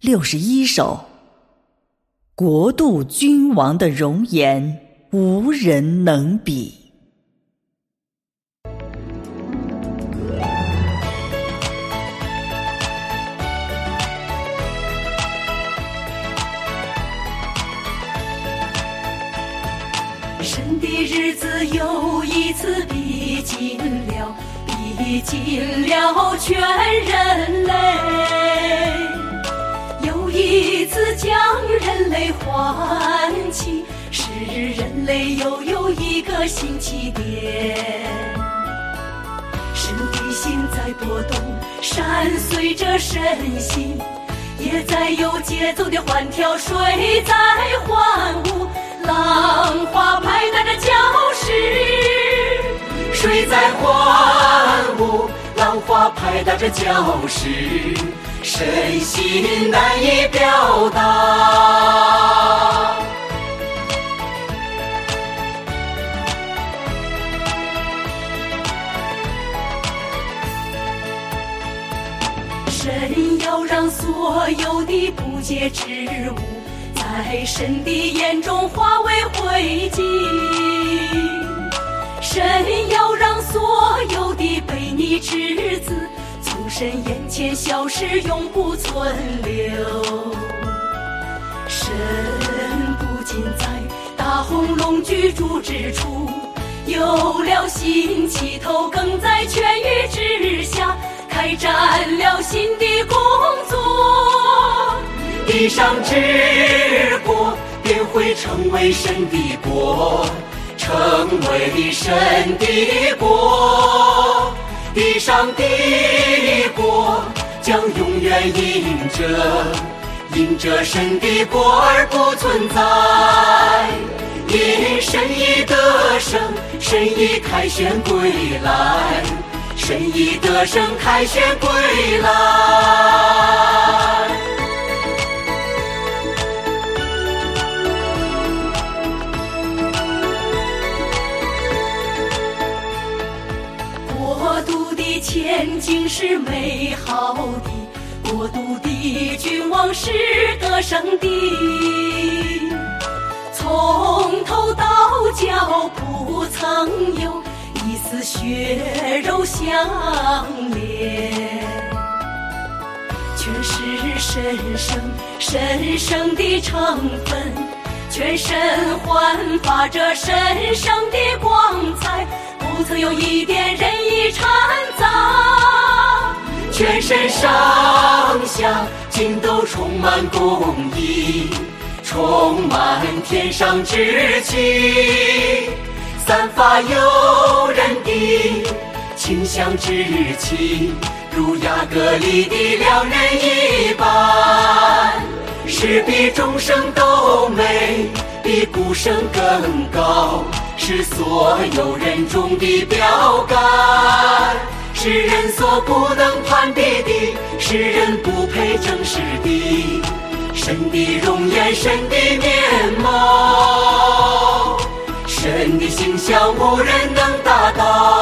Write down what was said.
六十一首。国度君王的容颜，无人能比。神的日子又一次逼近了，逼近了全人类。起，使人类又有一个新起点。神的心在波动，山随着神心，也在有节奏的欢跳，水在欢舞。浪花拍打着礁石，水在欢舞，浪花拍打着礁石，身心难以表达。神要让所有的不洁之物。在神的眼中化为灰烬，神要让所有的悖逆之子从神眼前消失，永不存留。神不仅在大红龙居住之处有了新起头，更在全域之下开展地上之国便会成为神的国，成为神的国。地上的国将永远因着因着神的国而不存在。因神已得胜，神已凯旋归来，神已得胜，凯旋归来。国度的前景是美好的，国度的君王是得胜的。从头到脚不曾有一丝血肉相连，全是神圣神圣的成分，全身焕发着神圣的光彩。不曾有一点人意掺杂，全身上下尽都充满公义，充满天上之气，散发诱人的清香之气，如雅各里的良人一般，是比众生都美，比鼓声更高。是所有人中的标杆，是人所不能攀比的，是人不配正视的。神的容颜，神的面貌，神的形象，无人能达到。